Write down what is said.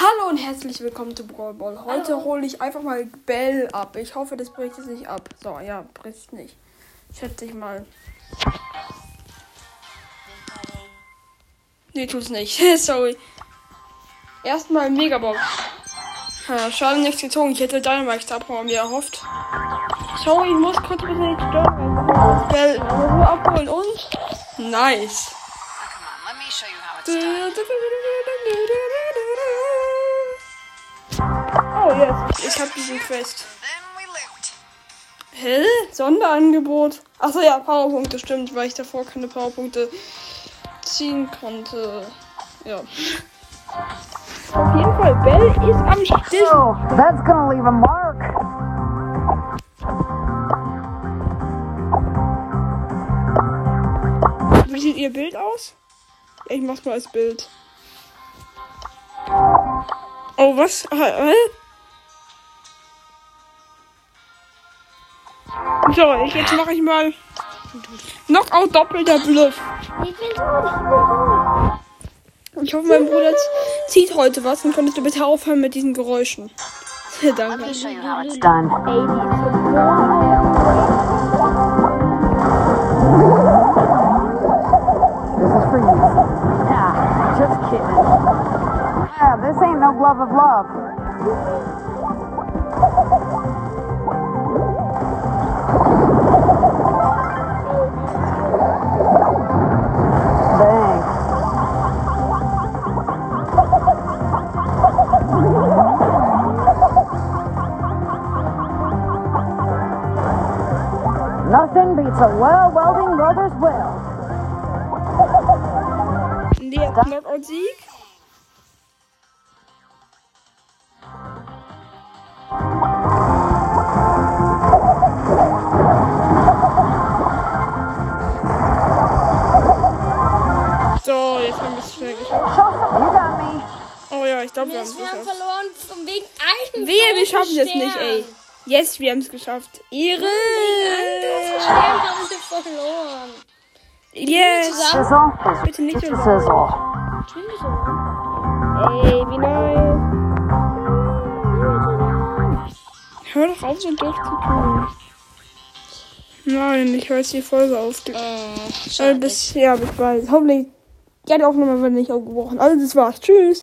Hallo und herzlich willkommen zu Brawl Ball. Heute hole ich einfach mal Bell ab. Ich hoffe, das bricht jetzt nicht ab. So, ja, bricht nicht. Schätze ich mal. Nee, tut's nicht. Sorry. Erstmal Megabox. Ja, schade, nichts gezogen. Ich hätte Dynamite abhauen mir erhofft. Sorry, ich muss kurz bitte nicht stören. Bell Ruhe abholen und. Nice. Come on, let me show you how it's done. Yes. Ich hab diesen Quest. Hä? Sonderangebot? Achso, ja, Powerpunkte, stimmt, weil ich davor keine Powerpunkte ziehen konnte. Ja. Auf jeden Fall, Bell ist am Stich. Oh, that's gonna leave a mark. Wie sieht ihr Bild aus? Ich mach's mal als Bild. Oh, was? Hä? So, ich, jetzt mache ich mal Knockout doppelter Bluff. Ich hoffe, mein Bruder zieht heute was und könntest du bitte aufhören mit diesen Geräuschen. Danke. Yeah, this ain't no glove of love. Nothing beats a well welding brother's will. Der Knockout-Sieg. So, jetzt haben wir es schnell me. Oh ja, ich glaube, wir haben es Wir haben verloren wegen einem Wehe, wir schaffen es nicht, ey. Yes, wir haben es geschafft. Ehre! Verloren. Yes! Sizzle. Bitte nicht. Ey, wie nice. Hör doch auf, so doof zu tun. Nein, ich höre jetzt die Folge auf. Äh, Äh, bis, ja, bis bald. Hoffentlich. Ja, die Aufnahme wird nicht aufgebrochen. Also, das war's. Tschüss.